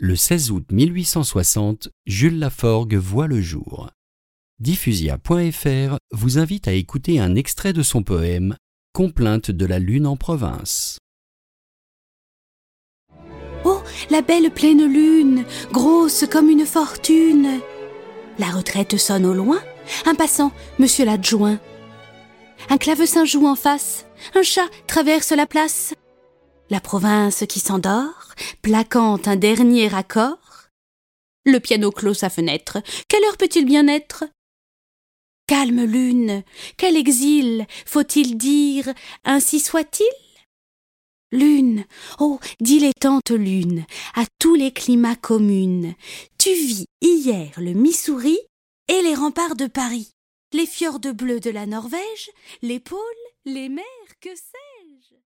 Le 16 août 1860, Jules Laforgue voit le jour. Diffusia.fr vous invite à écouter un extrait de son poème Complainte de la lune en province. Oh, la belle pleine lune, grosse comme une fortune. La retraite sonne au loin. Un passant, monsieur l'adjoint. Un clavecin joue en face. Un chat traverse la place. La province qui s'endort, plaquant un dernier accord. Le piano clôt sa fenêtre. Quelle heure peut-il bien être? Calme lune, quel exil, faut-il dire, ainsi soit-il? Lune, oh, dilettante lune, à tous les climats communes, tu vis hier le Missouri et les remparts de Paris, les fjords bleus de la Norvège, les pôles, les mers, que sais